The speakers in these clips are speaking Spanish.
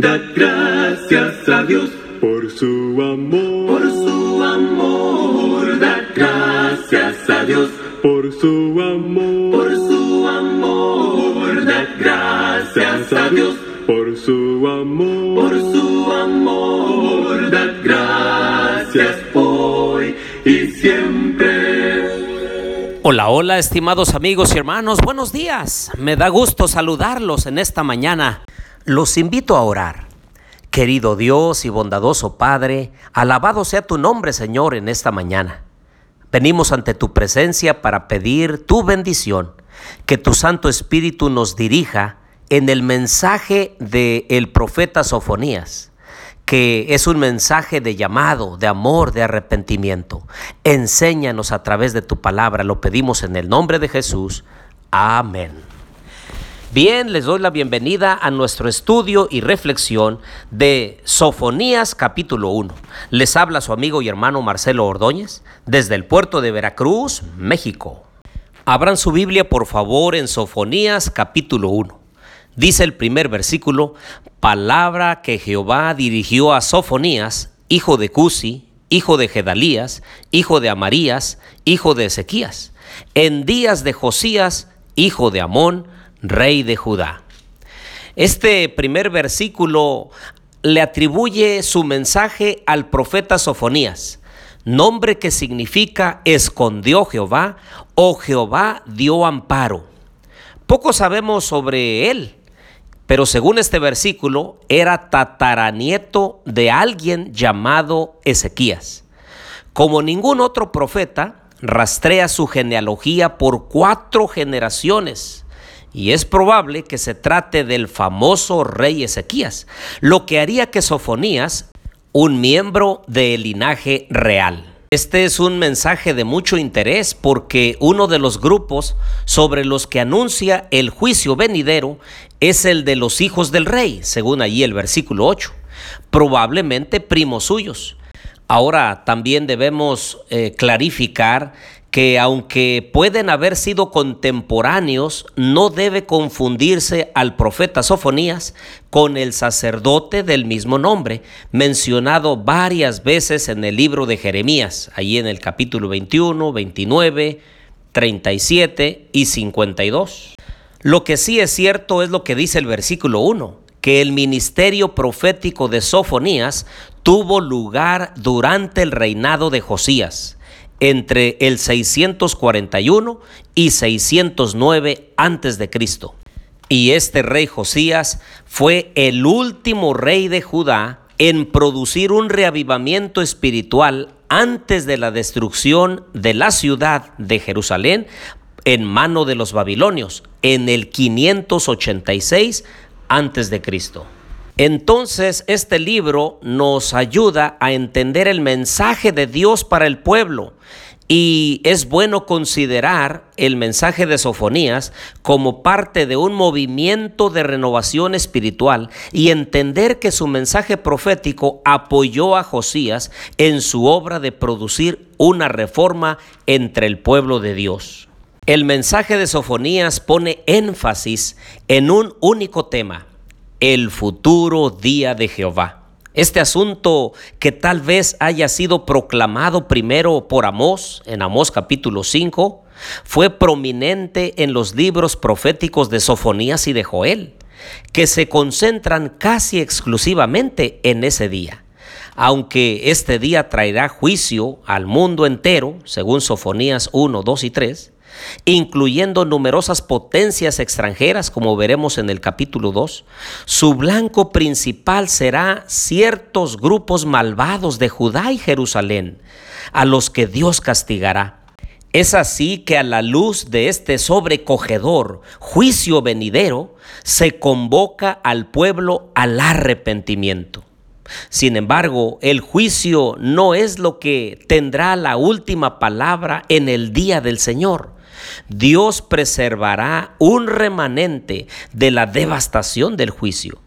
Dad gracias a Dios por su amor, por su amor. Dad gracias a Dios por su amor, por su amor. Dad gracias a Dios por su amor, por su amor. Dad gracias hoy y siempre. Hola, hola, estimados amigos y hermanos, buenos días. Me da gusto saludarlos en esta mañana. Los invito a orar. Querido Dios y bondadoso Padre, alabado sea tu nombre, Señor, en esta mañana. Venimos ante tu presencia para pedir tu bendición, que tu Santo Espíritu nos dirija en el mensaje del el profeta Sofonías, que es un mensaje de llamado, de amor, de arrepentimiento. Enséñanos a través de tu palabra, lo pedimos en el nombre de Jesús. Amén. Bien, les doy la bienvenida a nuestro estudio y reflexión de Sofonías capítulo 1. Les habla su amigo y hermano Marcelo Ordóñez desde el puerto de Veracruz, México. Abran su Biblia por favor en Sofonías capítulo 1. Dice el primer versículo, palabra que Jehová dirigió a Sofonías, hijo de Cusi, hijo de Gedalías, hijo de Amarías, hijo de Ezequías, en días de Josías, hijo de Amón, rey de Judá. Este primer versículo le atribuye su mensaje al profeta Sofonías, nombre que significa escondió Jehová o Jehová dio amparo. Poco sabemos sobre él, pero según este versículo era tataranieto de alguien llamado Ezequías. Como ningún otro profeta, rastrea su genealogía por cuatro generaciones y es probable que se trate del famoso rey Ezequías, lo que haría que Sofonías, un miembro del linaje real. Este es un mensaje de mucho interés porque uno de los grupos sobre los que anuncia el juicio venidero es el de los hijos del rey, según allí el versículo 8, probablemente primos suyos. Ahora también debemos eh, clarificar que aunque pueden haber sido contemporáneos, no debe confundirse al profeta Sofonías con el sacerdote del mismo nombre, mencionado varias veces en el libro de Jeremías, allí en el capítulo 21, 29, 37 y 52. Lo que sí es cierto es lo que dice el versículo 1, que el ministerio profético de Sofonías tuvo lugar durante el reinado de Josías entre el 641 y 609 antes de Cristo. Y este rey Josías fue el último rey de Judá en producir un reavivamiento espiritual antes de la destrucción de la ciudad de Jerusalén en mano de los babilonios en el 586 antes de Cristo. Entonces este libro nos ayuda a entender el mensaje de Dios para el pueblo y es bueno considerar el mensaje de Sofonías como parte de un movimiento de renovación espiritual y entender que su mensaje profético apoyó a Josías en su obra de producir una reforma entre el pueblo de Dios. El mensaje de Sofonías pone énfasis en un único tema, el futuro día de Jehová. Este asunto que tal vez haya sido proclamado primero por Amós, en Amós capítulo 5, fue prominente en los libros proféticos de Sofonías y de Joel, que se concentran casi exclusivamente en ese día. Aunque este día traerá juicio al mundo entero, según Sofonías 1, 2 y 3, incluyendo numerosas potencias extranjeras, como veremos en el capítulo 2. Su blanco principal será ciertos grupos malvados de Judá y Jerusalén, a los que Dios castigará. Es así que a la luz de este sobrecogedor juicio venidero, se convoca al pueblo al arrepentimiento. Sin embargo, el juicio no es lo que tendrá la última palabra en el día del Señor. Dios preservará un remanente de la devastación del juicio,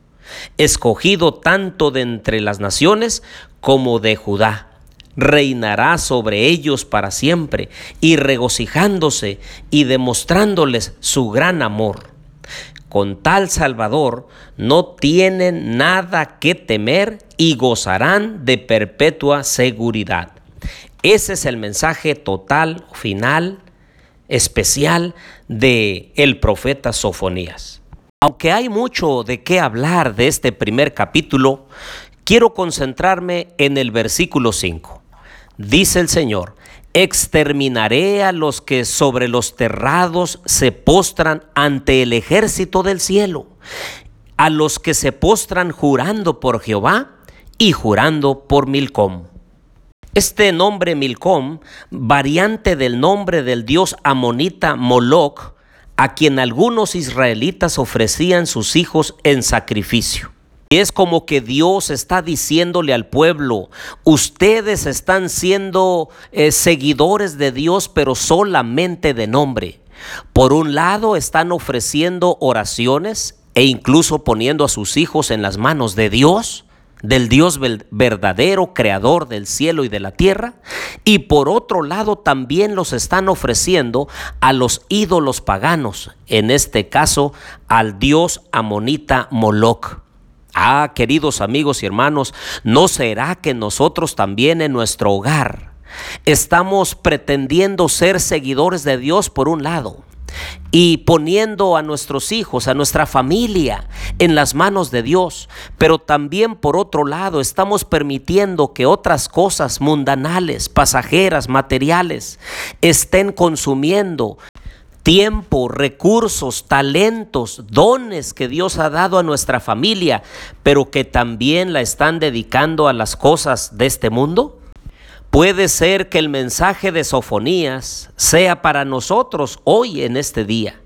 escogido tanto de entre las naciones como de Judá. Reinará sobre ellos para siempre y regocijándose y demostrándoles su gran amor. con tal Salvador no tienen nada que temer y gozarán de perpetua seguridad. Ese es el mensaje total, final, especial de el profeta Sofonías. Aunque hay mucho de qué hablar de este primer capítulo, quiero concentrarme en el versículo 5. Dice el Señor, exterminaré a los que sobre los terrados se postran ante el ejército del cielo, a los que se postran jurando por Jehová y jurando por Milcom. Este nombre Milcom, variante del nombre del dios amonita Moloch, a quien algunos israelitas ofrecían sus hijos en sacrificio. Es como que Dios está diciéndole al pueblo, ustedes están siendo eh, seguidores de Dios, pero solamente de nombre. Por un lado están ofreciendo oraciones e incluso poniendo a sus hijos en las manos de Dios, del Dios verdadero, creador del cielo y de la tierra. Y por otro lado también los están ofreciendo a los ídolos paganos, en este caso al Dios amonita Moloch. Ah, queridos amigos y hermanos, ¿no será que nosotros también en nuestro hogar estamos pretendiendo ser seguidores de Dios por un lado? Y poniendo a nuestros hijos, a nuestra familia en las manos de Dios, pero también por otro lado estamos permitiendo que otras cosas mundanales, pasajeras, materiales, estén consumiendo tiempo, recursos, talentos, dones que Dios ha dado a nuestra familia, pero que también la están dedicando a las cosas de este mundo? Puede ser que el mensaje de Sofonías sea para nosotros hoy en este día,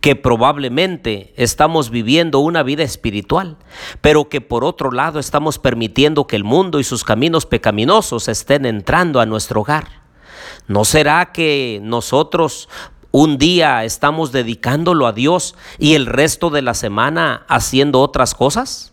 que probablemente estamos viviendo una vida espiritual, pero que por otro lado estamos permitiendo que el mundo y sus caminos pecaminosos estén entrando a nuestro hogar. ¿No será que nosotros un día estamos dedicándolo a Dios y el resto de la semana haciendo otras cosas?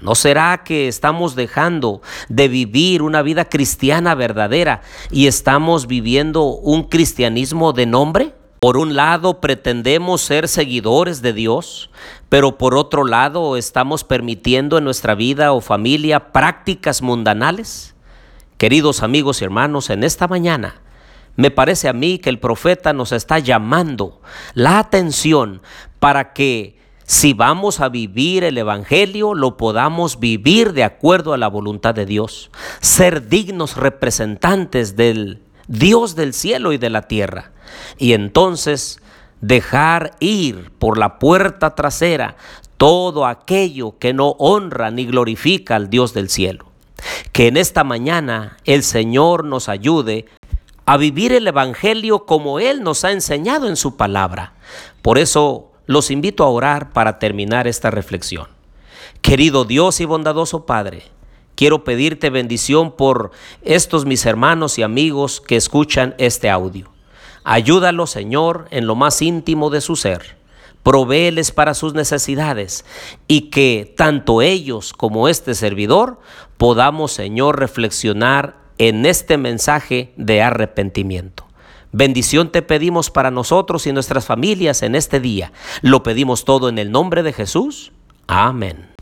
¿No será que estamos dejando de vivir una vida cristiana verdadera y estamos viviendo un cristianismo de nombre? Por un lado pretendemos ser seguidores de Dios, pero por otro lado estamos permitiendo en nuestra vida o familia prácticas mundanales. Queridos amigos y hermanos, en esta mañana me parece a mí que el profeta nos está llamando la atención para que si vamos a vivir el Evangelio, lo podamos vivir de acuerdo a la voluntad de Dios, ser dignos representantes del Dios del cielo y de la tierra. Y entonces dejar ir por la puerta trasera todo aquello que no honra ni glorifica al Dios del cielo. Que en esta mañana el Señor nos ayude a vivir el Evangelio como Él nos ha enseñado en su palabra. Por eso los invito a orar para terminar esta reflexión. Querido Dios y bondadoso Padre, quiero pedirte bendición por estos mis hermanos y amigos que escuchan este audio. Ayúdalos, Señor, en lo más íntimo de su ser. Provéeles para sus necesidades y que tanto ellos como este servidor podamos, Señor, reflexionar en este mensaje de arrepentimiento. Bendición te pedimos para nosotros y nuestras familias en este día. Lo pedimos todo en el nombre de Jesús. Amén.